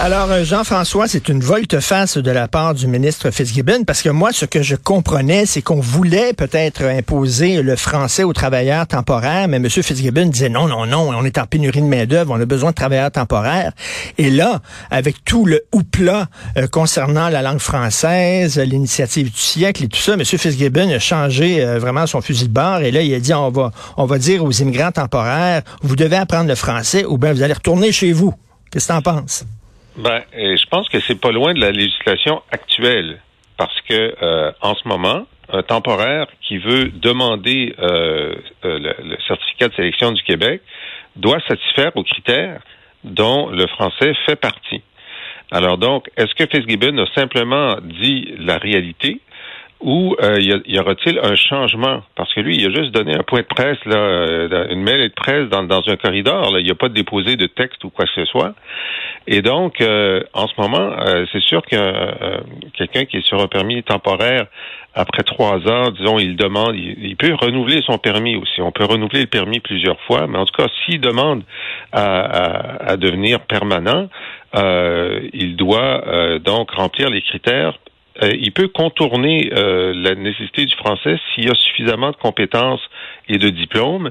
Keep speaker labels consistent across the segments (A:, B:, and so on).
A: Alors, euh, Jean-François, c'est une volte-face de la part du ministre Fitzgibbon, parce que moi, ce que je comprenais, c'est qu'on voulait peut-être imposer le français aux travailleurs temporaires, mais M. Fitzgibbon disait non, non, non, on est en pénurie de main-d'œuvre, on a besoin de travailleurs temporaires. Et là, avec tout le houpla euh, concernant la langue française, l'initiative du siècle et tout ça, M. Fitzgibbon a changé euh, vraiment son fusil de bord, et là, il a dit on va, on va dire aux immigrants temporaires, vous devez apprendre le français ou bien vous allez retourner chez vous. Qu'est-ce que tu en penses?
B: Ben, je pense que c'est pas loin de la législation actuelle, parce que euh, en ce moment, un temporaire qui veut demander euh, euh, le, certificat de sélection du Québec doit satisfaire aux critères dont le français fait partie. Alors donc, est-ce que Fitzgibbon a simplement dit la réalité? Ou euh, y, aura-t-il un changement? Parce que lui, il a juste donné un point de presse, là, euh, une mêlée de presse dans, dans un corridor. Là. Il n'a pas déposé de texte ou quoi que ce soit. Et donc, euh, en ce moment, c'est sûr que quelqu'un qui est sur un permis temporaire, après trois ans, disons, il demande, il, peut renouveler son permis aussi. On peut renouveler le permis plusieurs fois, mais en tout cas, s'il demande à, à, devenir permanent, il doit donc remplir les critères euh, il peut contourner euh, la nécessité du français s'il y a suffisamment de compétences et de diplômes.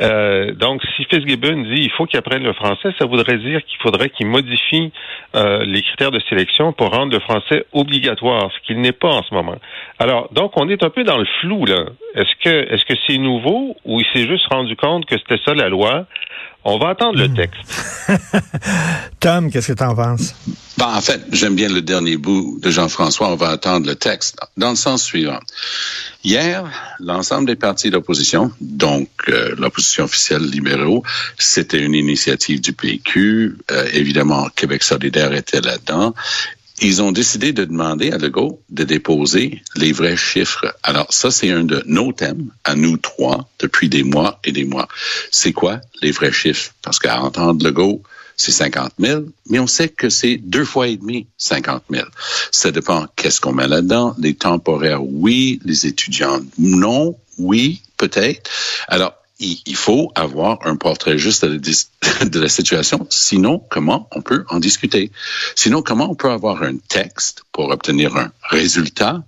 B: Euh, donc, si Fitzgibbon dit il faut qu'il apprenne le français, ça voudrait dire qu'il faudrait qu'il modifie les critères de sélection pour rendre le français obligatoire, ce qu'il n'est pas en ce moment. Alors, donc, on est un peu dans le flou là. Est-ce que est-ce que c'est nouveau ou il s'est juste rendu compte que c'était ça la loi? On va attendre le hmm. texte.
A: Tom, qu'est-ce que tu en penses?
C: Ben, en fait, j'aime bien le dernier bout de Jean-François. On va attendre le texte dans le sens suivant. Hier, l'ensemble des partis d'opposition, donc euh, l'opposition officielle libéraux, c'était une initiative du PQ. Euh, évidemment, Québec solidaire était là-dedans ils ont décidé de demander à Legault de déposer les vrais chiffres. Alors ça, c'est un de nos thèmes, à nous trois, depuis des mois et des mois. C'est quoi les vrais chiffres? Parce qu'à entendre Legault, c'est 50 000, mais on sait que c'est deux fois et demi 50 000. Ça dépend qu'est-ce qu'on met là-dedans. Les temporaires, oui. Les étudiants, non. Oui, peut-être. Alors, il faut avoir un portrait juste de la situation. Sinon, comment on peut en discuter? Sinon, comment on peut avoir un texte pour obtenir un résultat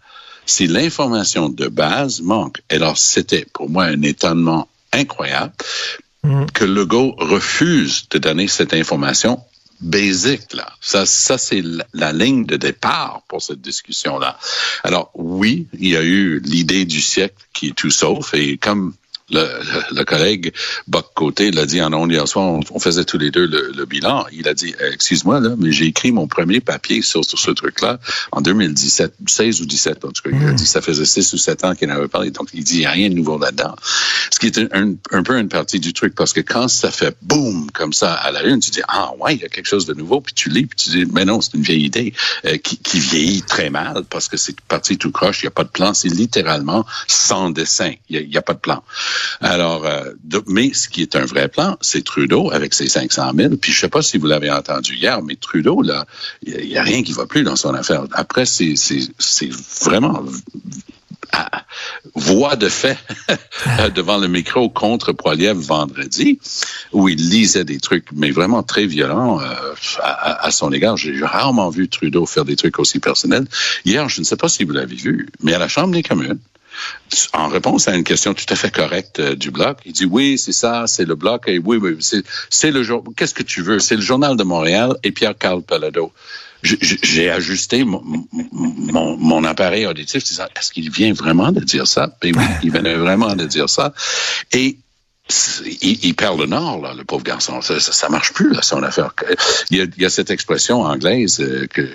C: si l'information de base manque? Alors, c'était pour moi un étonnement incroyable mm. que Legault refuse de donner cette information basique là. Ça, ça c'est la, ligne de départ pour cette discussion là. Alors oui, il y a eu l'idée du siècle qui est tout sauf et comme le, le, collègue Buck Côté l'a dit en ondes hier soir, on, faisait tous les deux le, bilan. Il a dit, euh, excuse-moi, là, mais j'ai écrit mon premier papier sur, sur ce truc-là en 2017, 16 ou 17, en tout cas. Il a hmm. dit, ça faisait 6 ou 7 ans qu'il n'avait parlé. Donc, il dit, il n'y a rien de nouveau là-dedans. Ce qui est un, un, peu une partie du truc, parce que quand ça fait boum, comme ça, à la une, tu dis, ah ouais, il y a quelque chose de nouveau, puis tu lis, puis tu dis, mais non, c'est une vieille idée euh, qui, qui vieillit très mal, parce que c'est parti tout croche, il n'y a pas de plan, c'est littéralement sans dessin. Il n'y a, a, pas de plan. Alors, euh, mais ce qui est un vrai plan, c'est Trudeau avec ses 500 000. Puis je sais pas si vous l'avez entendu hier, mais Trudeau, là, il n'y a, rien qui va plus dans son affaire. Après, c'est vraiment voix de fait devant le micro contre Poiliev vendredi, où il lisait des trucs, mais vraiment très violents euh, à, à, son égard. J'ai rarement vu Trudeau faire des trucs aussi personnels. Hier, je ne sais pas si vous l'avez vu, mais à la Chambre des communes, en réponse à une question tout à fait correcte euh, du bloc, il dit oui, c'est ça, c'est le bloc, et oui, oui, c'est le jour. Qu'est-ce que tu veux? C'est le journal de Montréal et Pierre-Carl Palado. J'ai ajusté mon, appareil auditif, est-ce qu'il vient vraiment de dire ça? Ben il venait vraiment de dire ça. Il, perd le nord, là, le pauvre garçon. Ça, ça, marche plus, là, son affaire. Il y a, il y a cette expression anglaise euh, que,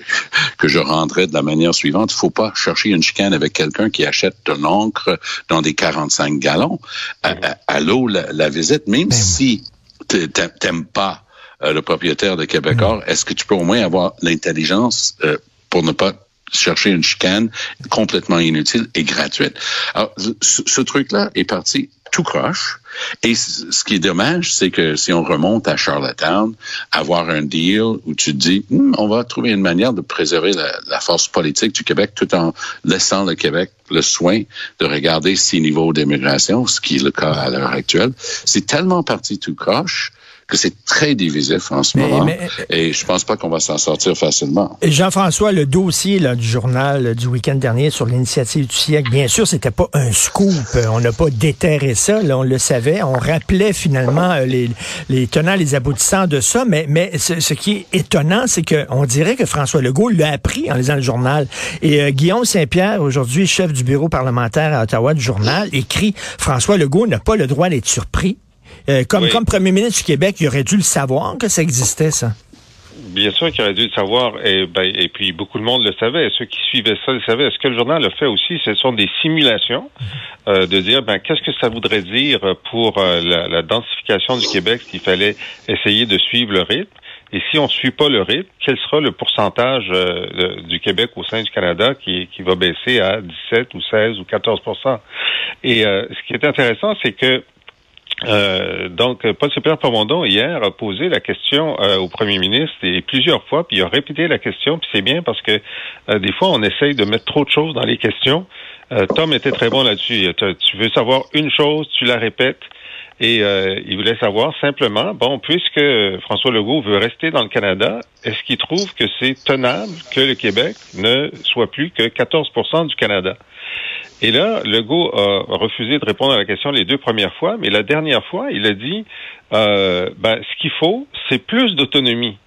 C: que je rendrais de la manière suivante. Il faut pas chercher une chicane avec quelqu'un qui achète de l'encre dans des 45 gallons. À, l'eau, la, visite, même ben si t'aimes pas euh, le propriétaire de Québécois, est-ce que tu peux au moins avoir l'intelligence euh, pour ne pas chercher une chicane complètement inutile et gratuite. Alors, ce, truc-là est parti tout croche. Et ce qui est dommage, c'est que si on remonte à Charlottetown, avoir un deal où tu dis, hmm, on va trouver une manière de préserver la, force politique du Québec tout en laissant le Québec le soin de regarder ses niveaux d'immigration, ce qui est le cas à l'heure actuelle. C'est tellement parti tout croche que c'est très divisif en ce moment. et je pense pas qu'on va s'en sortir facilement.
A: Jean-François, le dossier là, du journal du week-end dernier sur l'initiative du siècle, bien sûr, c'était pas un scoop. On n'a pas déterré ça, là, on le savait. On rappelait finalement euh, les, les tenants, les aboutissants de ça. Mais, mais ce, qui est étonnant, c'est qu'on dirait que François Legault l'a appris en lisant le journal. Et euh, Guillaume Saint-Pierre, aujourd'hui chef du bureau parlementaire à Ottawa du journal, écrit François Legault n'a pas le droit d'être surpris. Euh, comme, comme premier ministre du Québec, il aurait dû le savoir que ça existait, ça.
B: Bien sûr qu'il aurait dû le savoir, et, ben, et puis beaucoup de monde le savait. Ceux qui suivaient ça le savaient. Ce que le journal a fait aussi, ce sont des simulations euh, de dire ben, qu'est-ce que ça voudrait dire pour euh, la, la, densification du Québec s'il fallait essayer de suivre le rythme? Et si on ne suit pas le rythme, quel sera le pourcentage euh, du Québec au sein du Canada qui, qui va baisser à 17 ou 16 ou 14% Et ce qui est intéressant, c'est que euh, donc, Paul Super Plamondon, hier, a posé la question euh, au premier ministre et plusieurs fois, puis il a répété la question, puis c'est bien parce que euh, des fois, on essaye de mettre trop de choses dans les questions. Tom était très bon là-dessus. Tu veux savoir une chose, tu la répètes. Et il voulait savoir simplement, bon, puisque François Legault veut rester dans le Canada, est-ce qu'il trouve que c'est tenable que le Québec ne soit plus que 14% du Canada? Et là, Legault a refusé de répondre à la question les deux premières fois, mais la dernière fois, il a dit euh, ben, ce qu'il faut, c'est plus d'autonomie.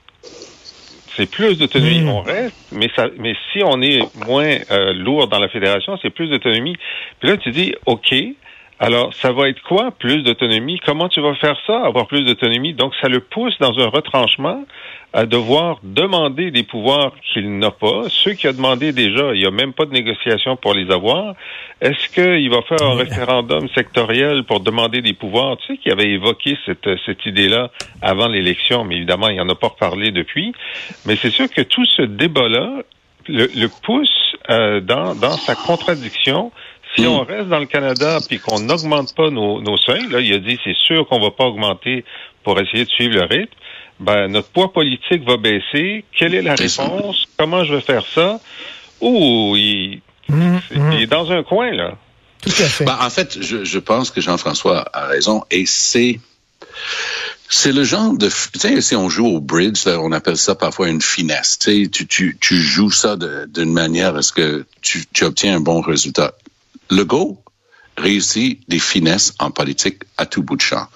B: C'est plus d'autonomie. Hmm. On reste, mais ça, mais si on est moins euh, lourd dans la fédération, c'est plus d'autonomie. Puis là, tu dis, OK, alors, ça va être quoi, plus d'autonomie? Comment tu vas faire ça, avoir plus d'autonomie? Donc, ça le pousse dans un retranchement à devoir demander des pouvoirs qu'il n'a pas. Ceux qui a demandé déjà, il n'y a même pas de négociation pour les avoir. Est-ce qu'il va faire un référendum sectoriel pour demander des pouvoirs? Tu sais qu'il avait évoqué cette, cette idée-là avant l'élection, mais évidemment, il n'en a pas reparlé depuis. Mais c'est sûr que tout ce débat-là le, le pousse euh, dans, dans sa contradiction si on reste dans le Canada puis qu'on n'augmente pas nos, nos seuils, là, il a dit c'est sûr qu'on va pas augmenter pour essayer de suivre le rythme. Ben, notre poids politique va baisser. Quelle est la réponse? Comment je vais faire ça? Ouh, il, mmh, mmh. il est dans un coin, là.
A: Tout à fait.
C: Ben, en fait, je, je pense que Jean-François a raison et c'est c'est le genre de, tu sais, si on joue au bridge, on appelle ça parfois une finesse. Tu, sais, tu, tu, tu joues ça d'une manière à ce que tu, tu obtiens un bon résultat. Legault réussit des finesses en politique à tout bout de champ.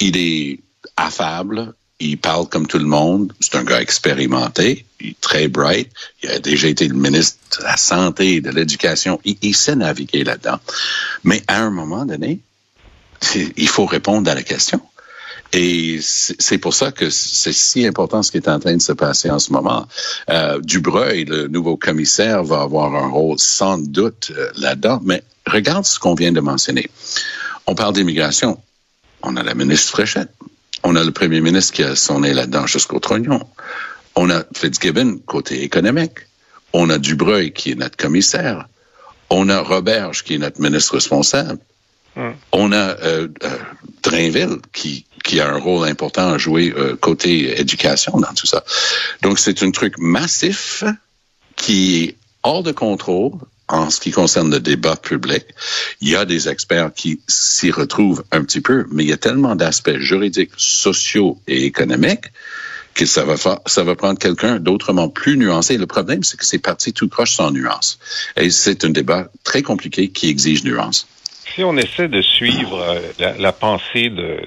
C: Il est affable, il parle comme tout le monde, c'est un gars expérimenté, il est très bright, il a déjà été le ministre de la Santé, de l'Éducation, il, il sait naviguer là-dedans. Mais à un moment donné, il faut répondre à la question. Et c'est pour ça que c'est si important ce qui est en train de se passer en ce moment. Euh, Dubreuil, le nouveau commissaire, va avoir un rôle sans doute euh, là-dedans, mais regarde ce qu'on vient de mentionner. On parle d'immigration. On a la ministre Fréchette. On a le premier ministre qui a son nez là-dedans jusqu'au trognon. On a Fitzgibbon côté économique. On a Dubreuil qui est notre commissaire. On a Roberge qui est notre ministre responsable. Hum. On a euh, euh, Drainville qui, qui a un rôle important à jouer euh, côté éducation dans tout ça. Donc c'est un truc massif qui est hors de contrôle en ce qui concerne le débat public. Il y a des experts qui s'y retrouvent un petit peu, mais il y a tellement d'aspects juridiques, sociaux et économiques que ça va, ça va prendre quelqu'un d'autrement plus nuancé. Le problème, c'est que c'est parti tout croche sans nuance. Et c'est un débat très compliqué qui exige nuance
B: si on essaie de suivre euh, la, pensée de,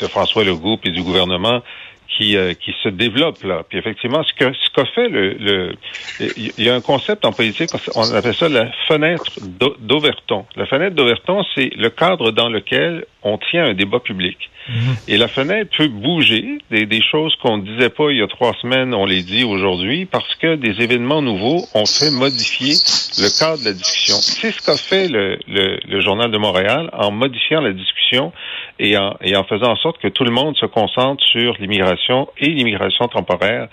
B: de, François Legault et du gouvernement qui, euh, qui se développe là, puis effectivement, ce que ce qu'a fait le, le, il y a un concept en politique, on appelle ça la fenêtre d'Overton. La fenêtre d'Overton, c'est le cadre dans lequel on tient un débat public. Et la fenêtre peut bouger. Des, des choses qu'on ne disait pas il y a trois semaines, on les dit aujourd'hui parce que des événements nouveaux ont fait modifier le cadre de la discussion. C'est ce qu'a fait le, le, le, Journal de Montréal en modifiant la discussion et en, et en faisant en sorte que tout le monde se concentre sur l'immigration et l'immigration temporaire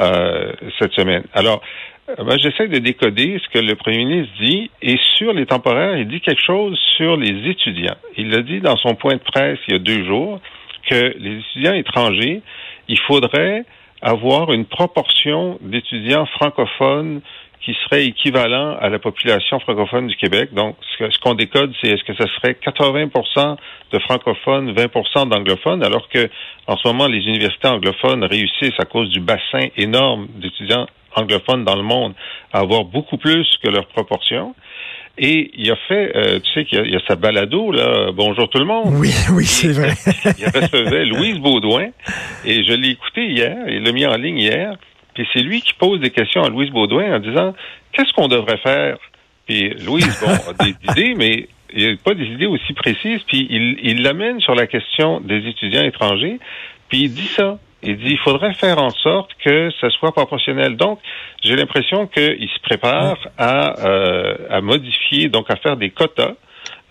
B: euh, cette semaine. Alors, ben, J'essaie de décoder ce que le premier ministre dit. Et sur les temporaires, il dit quelque chose sur les étudiants. Il l'a dit dans son point de presse il y a deux jours que les étudiants étrangers, il faudrait avoir une proportion d'étudiants francophones qui serait équivalent à la population francophone du Québec. Donc, ce qu'on décode, c'est est-ce que ce serait 80% de francophones, 20% d'anglophones, alors que en ce moment, les universités anglophones réussissent à cause du bassin énorme d'étudiants anglophones dans le monde à avoir beaucoup plus que leur proportion. Et il a fait, euh, tu sais qu'il y, a sa balado, là, Bonjour tout le monde.
A: Oui, oui, c'est vrai.
B: il recevait Louise Baudouin, et je l'ai écouté hier, il l'a mis en ligne hier, puis c'est lui qui pose des questions à Louise Baudouin en disant, qu'est-ce qu'on devrait faire? Puis Louise, bon, a des idées, mais il n'y a pas des idées aussi précises, puis il, il l'amène sur la question des étudiants étrangers, puis il dit ça. Il dit il faudrait faire en sorte que ça soit proportionnel. Donc, j'ai l'impression qu'il se prépare à, euh, à modifier, donc à faire des quotas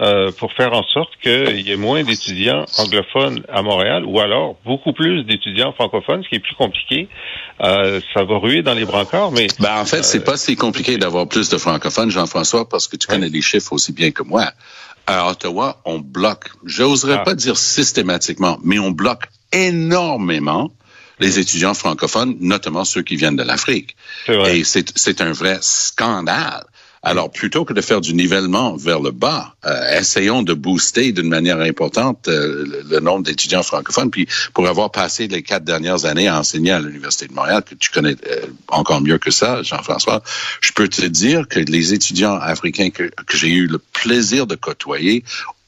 B: euh, pour faire en sorte qu'il y ait moins d'étudiants anglophones à Montréal ou alors beaucoup plus d'étudiants francophones, ce qui est plus compliqué. Euh, ça va ruer dans les brancards, mais...
C: Ben, en fait, c'est pas si compliqué d'avoir plus de francophones, Jean-François, parce que tu connais les chiffres aussi bien que moi. À Ottawa, on bloque, j'oserais ah. pas dire systématiquement, mais on bloque énormément les étudiants francophones, notamment ceux qui viennent de l'Afrique. Et c'est un vrai scandale. Alors, plutôt que de faire du nivellement vers le bas, euh, essayons de booster d'une manière importante euh, le, nombre d'étudiants francophones. Puis, pour avoir passé les quatre dernières années à enseigner à l'Université de Montréal, que tu connais euh, encore mieux que ça, Jean-François, je peux te dire que les étudiants africains que, que j'ai eu le plaisir de côtoyer,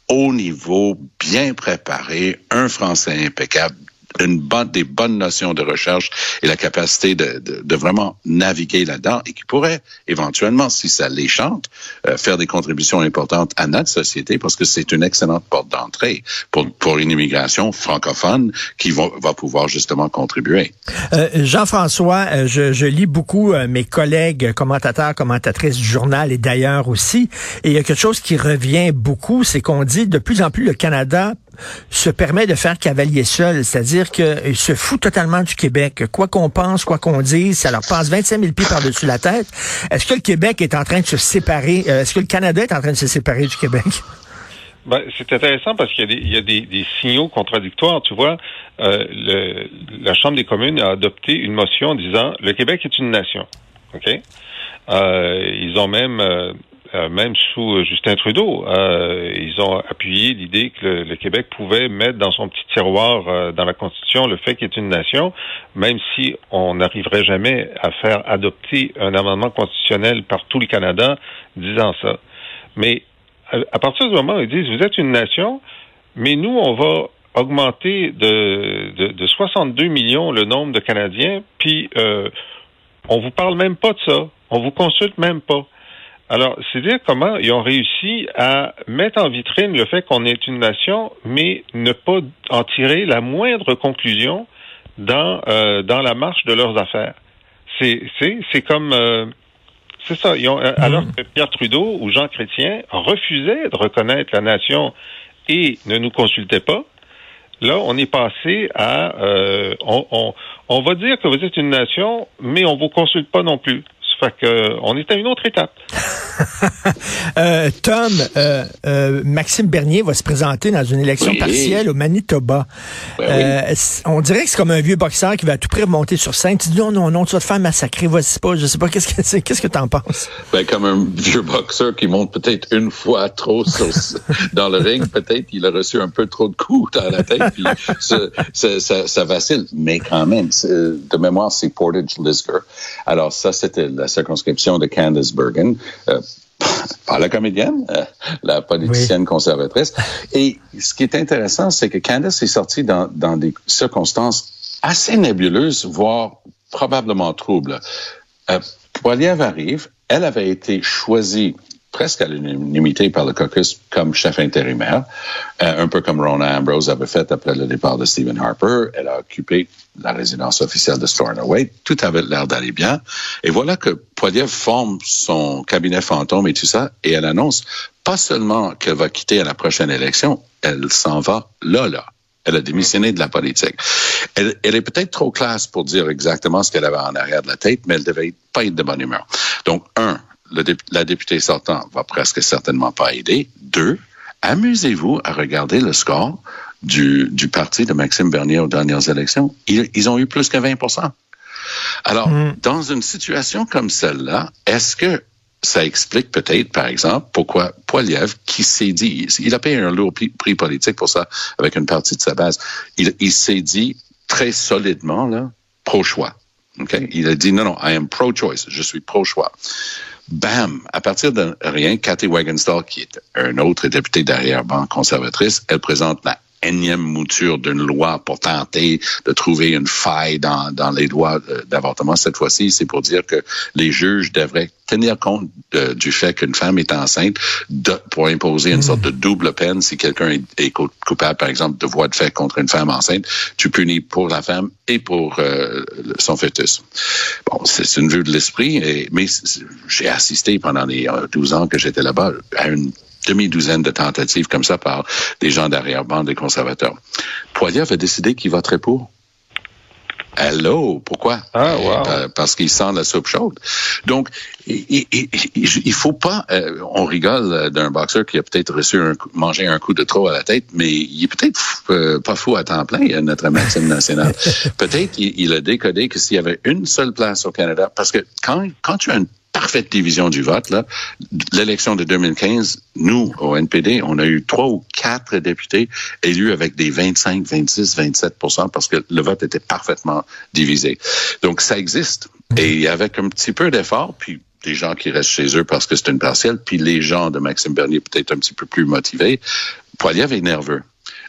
C: au niveau, bien préparé, un français impeccable, une bonne, des bonnes notions de recherche et la capacité de, de, de vraiment naviguer là-dedans et qui pourrait éventuellement, si ça les chante, euh, faire des contributions importantes à notre société parce que c'est une excellente porte d'entrée pour, pour une immigration francophone qui va, va pouvoir justement contribuer.
A: Euh, Jean-François, euh, je, je, lis beaucoup mes collègues commentateurs, commentatrices du journal et d'ailleurs aussi, et il y a quelque chose qui revient beaucoup, c'est qu'on dit de plus en plus le Canada se permet de faire cavalier seul, c'est-à-dire qu'il se fout totalement du Québec. Quoi qu'on pense, quoi qu'on dise, ça leur passe 25 000 pieds par-dessus la tête. Est-ce que le Québec est en train de se séparer, euh, est-ce que le Canada est en train de se séparer du Québec?
B: Ben, c'est intéressant parce qu'il y a, des, signaux contradictoires. Tu vois, euh, la Chambre des communes a adopté une motion disant le Québec est une nation. OK? Euh, ils ont même euh, même sous euh, Justin Trudeau, euh, ils ont appuyé l'idée que le, Québec pouvait mettre dans son petit tiroir dans la Constitution le fait qu'il est une nation, même si on n'arriverait jamais à faire adopter un amendement constitutionnel par tout le Canada disant ça. Mais à, partir du moment où ils disent vous êtes une nation, mais nous on va augmenter de, de, de 62 millions le nombre de Canadiens, puis euh, on vous parle même pas de ça, on vous consulte même pas. Alors, c'est dire comment ils ont réussi à mettre en vitrine le fait qu'on est une nation, mais ne pas en tirer la moindre conclusion dans euh, dans la marche de leurs affaires? C'est c'est c'est comme euh, c'est ça. Ils ont, euh, alors mhm. que Pierre Trudeau ou Jean Chrétien refusaient de reconnaître la nation et ne nous consultaient pas. Là, on est passé à on, on, on va dire que vous êtes une nation, mais on vous consulte pas non plus. Fait que, on est à une autre étape.
A: euh, Tom, euh, euh, Maxime Bernier va se présenter dans une élection partielle au Manitoba. Ben euh, on dirait que c'est comme un vieux boxeur qui va à tout près monter sur scène. Tu dis non, non, non, tu vas te faire massacrer, vas-y pas. Je sais pas, qu'est-ce que c'est, qu'est-ce que t'en penses?
C: Ben, comme un vieux boxeur qui monte peut-être une fois trop dans le ring, peut-être il a reçu un peu trop de coups dans la tête, puis ça, ça, ça, vacille. Mais quand même, de mémoire, c'est Portage Lisger. Alors ça, c'était la circonscription de Candice Bergen. Euh, par la comédienne, euh, la politicienne conservatrice. Et ce qui est intéressant, c'est que Candice est sortie dans, dans des circonstances assez nébuleuses, voire probablement troubles. Euh, Poiliev arrive, elle avait été choisie presque à l'unanimité par le caucus comme chef intérimaire, euh, un peu comme Rona Ambrose avait fait après le départ de Stephen Harper. Elle a occupé la résidence officielle de Stornoway. Tout avait l'air d'aller bien. Et voilà que Poiliev forme son cabinet fantôme et tout ça, et elle annonce pas seulement qu'elle va quitter à la prochaine élection, elle s'en va là, là. Elle a démissionné de la politique. Elle, elle est peut-être trop classe pour dire exactement ce qu'elle avait en arrière de la tête, mais elle devait pas être de bonne humeur. Donc, un, le dé- la députée sortante va presque certainement pas aider. Deux, amusez-vous à regarder le score du, du parti de Maxime Bernier aux dernières élections. Ils, ils ont eu plus que 20% Alors, dans une situation comme celle-là, est-ce que ça explique peut-être, par exemple, pourquoi Poiliev, qui s'est dit, il a payé un lourd prix, politique pour ça avec une partie de sa base, il, il s'est dit très solidement, là, pro-choix. OK? Il a dit, non, non, I am pro-choice, je suis pro-choix. Bam! À partir de rien, Cathy Wagenstall, qui est un autre député d'arrière-ban conservatrice, elle présente la énième mouture d'une loi pour tenter de trouver une faille dans, dans les lois euh, d'avortement. Cette fois-ci, c'est pour dire que les juges devraient tenir compte de- du fait qu'une femme est enceinte de- pour imposer une sorte de double peine si quelqu'un est, est cou- coupable, par exemple, de voie de fait contre une femme enceinte. Tu punis pour la femme et pour euh, son fœtus. Bon, c'est une vue de l'esprit, mais j'ai assisté pendant les euh, 12 ans que j'étais là-bas à une demi-douzaine de tentatives comme ça par des gens d'arrière-bande des conservateurs. Poiliev a décidé qu'il voterait pour. Hello, pourquoi?
B: Ah, wow.
C: Euh, parce qu'il sent la soupe chaude. Donc, il, il, faut pas. euh, on rigole euh, d'un boxeur qui a peut-être reçu un, coup- mangé un coup de trop à la tête, mais il est peut-être euh, pas fou à temps plein, notre Maxime national. peut-être il, il a décodé que s'il y avait une seule place au Canada, parce que quand quand tu as une parfaite division du vote, là, l'élection de 2015, nous, au NPD, on a eu trois ou quatre députés élus avec des 25, 26, 27% parce que le vote était parfaitement divisé. Donc, ça existe. Et avec un petit peu d'effort, puis des gens qui restent chez eux parce que c'est une partielle, puis les gens de Maxime Bernier peut-être un petit peu plus motivés, Poiliev est nerveux.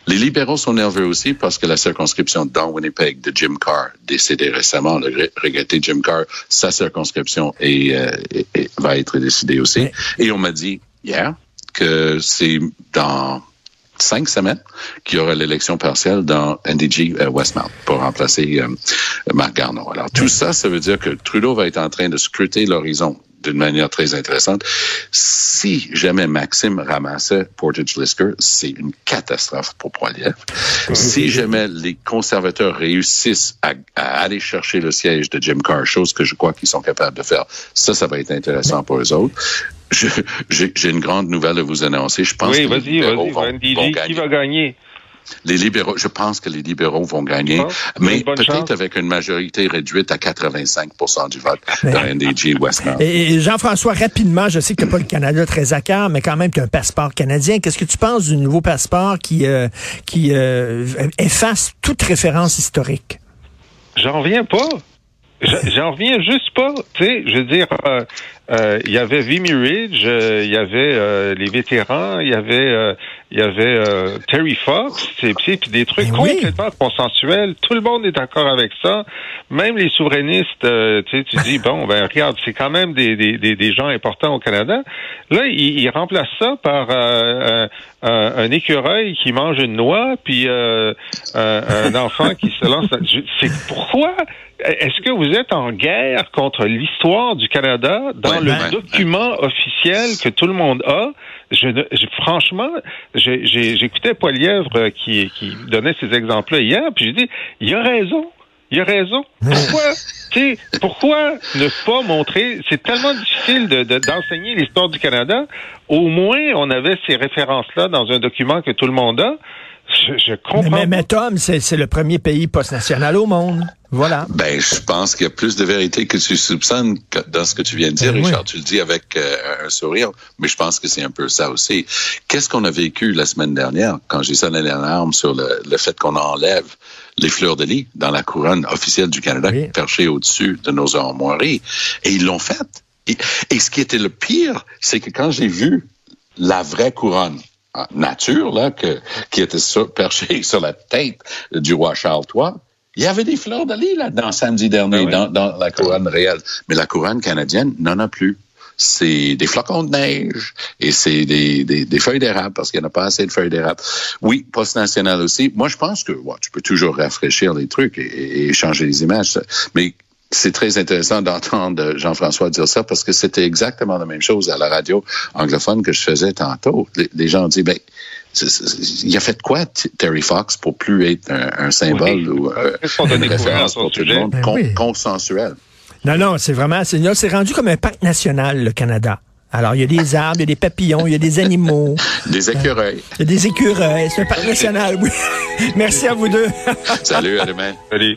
C: Les libéraux sont nerveux aussi parce que la circonscription dans Winnipeg de Jim Carr, décédé récemment, le regretté Jim Carr, sa circonscription est, euh, est- est- va être décidée aussi. Et on m'a dit hier que c'est dans cinq semaines qu'il y aura l'élection partielle dans NDG euh, Westmount pour remplacer euh, Marc Garneau. Alors tout ça, ça veut dire que Trudeau va être en train de scruter l'horizon d'une manière très intéressante. Si jamais Maxime ramassait Portage Lisker, c'est une catastrophe pour Poiliev. Si jamais les conservateurs réussissent à, à aller chercher le siège de Jim Carr, chose que je crois qu'ils sont capables de faire, ça, ça va être intéressant pour eux autres. J'ai une grande nouvelle à vous annoncer. Je pense
B: Oui,
C: que
B: vas-y, vas-y, qui va gagner?
C: Les libéraux, je pense que les libéraux vont gagner,
B: Ah,
C: mais peut-être avec une majorité réduite à 85% du vote dans NDG Westmount.
A: Et, et Jean-François, rapidement, je sais que tu n'as pas le Canada très à cœur, mais quand même, tu as un passeport canadien. Qu'est-ce que tu penses du nouveau passeport qui, euh, qui euh, efface toute référence historique?
B: J'en reviens pas. J'en reviens juste pas. Tu sais, je veux dire, euh, il y avait Vimy Ridge, euh, il y avait euh, les vétérans, il y avait, euh, il y avait euh, Terry Fox, et puis des trucs
A: Mais oui.
B: complètement consensuels. Tout le monde est d'accord avec ça. Même les souverainistes, euh, tu sais, tu dis bon, ben regarde, c'est quand même des, des, des, des gens importants au Canada. Là, ils, ils remplacent ça par euh, un, un- écureuil qui mange une noix, puis euh, un, un enfant qui se lance. C'est pourquoi? Est-ce que vous êtes en guerre contre l'histoire du Canada dans
C: Ouais,
B: le
C: ouais,
B: document officiel que tout le monde a? Je, franchement, j'écoutais Poilièvre euh, qui, qui donnait ces exemples-là hier, puis j'ai dit, il a raison. Il a raison. Pourquoi, tu sais, pourquoi ne pas montrer, c'est tellement difficile de- de- d'enseigner l'histoire du Canada. Au moins, on avait ces références-là dans un document que tout le monde a. Je, comprends.
A: mais, mais Tom, c'est c'est le premier pays post-national au monde. Voilà.
C: Ben, je pense qu'il y a plus de vérité que tu soupçonnes que dans ce que tu viens de dire,
A: Ben oui.
C: Richard. Tu le dis avec euh, un sourire, mais je pense que c'est un peu ça aussi. Qu'est-ce qu'on a vécu la semaine dernière quand j'ai sonné l'alarme sur le, le fait qu'on enlève les fleurs de lis dans la couronne officielle du Canada
A: Oui.
C: perchée au-dessus de nos armoiries? Et ils l'ont fait. Et, et ce qui était le pire, c'est que quand j'ai vu la vraie couronne, nature, là, que, qui était sur- perchée sur la tête du roi Charles III, il y avait des fleurs de lis là-dedans samedi dernier,
B: Ah oui.
C: dans, dans la couronne réelle. Mais la couronne canadienne n'en a plus. C'est des flocons de neige et c'est des, des, des feuilles d'érable parce qu'il n'y en a pas assez de feuilles d'érable. Oui, post-national aussi. Moi, je pense que ouais, tu peux toujours rafraîchir les trucs et, et- changer les images. Mais c'est très intéressant d'entendre Jean-François dire ça parce que c'était exactement la même chose à la radio anglophone que je faisais tantôt. Les, les gens ont dit, ben, il a fait quoi, Terry Fox, pour plus être un, symbole ou euh, une référence pour tout le monde, ben consensuel?
A: Non, non, c'est vraiment, c'est rendu comme un parc national, le Canada. Alors, il y a des arbres, il y a des papillons, il y a des animaux.
C: Des écureuils.
A: Il y a des écureuils. C'est un parc national, oui. Merci à vous deux.
C: Salut, à demain.
B: Salut.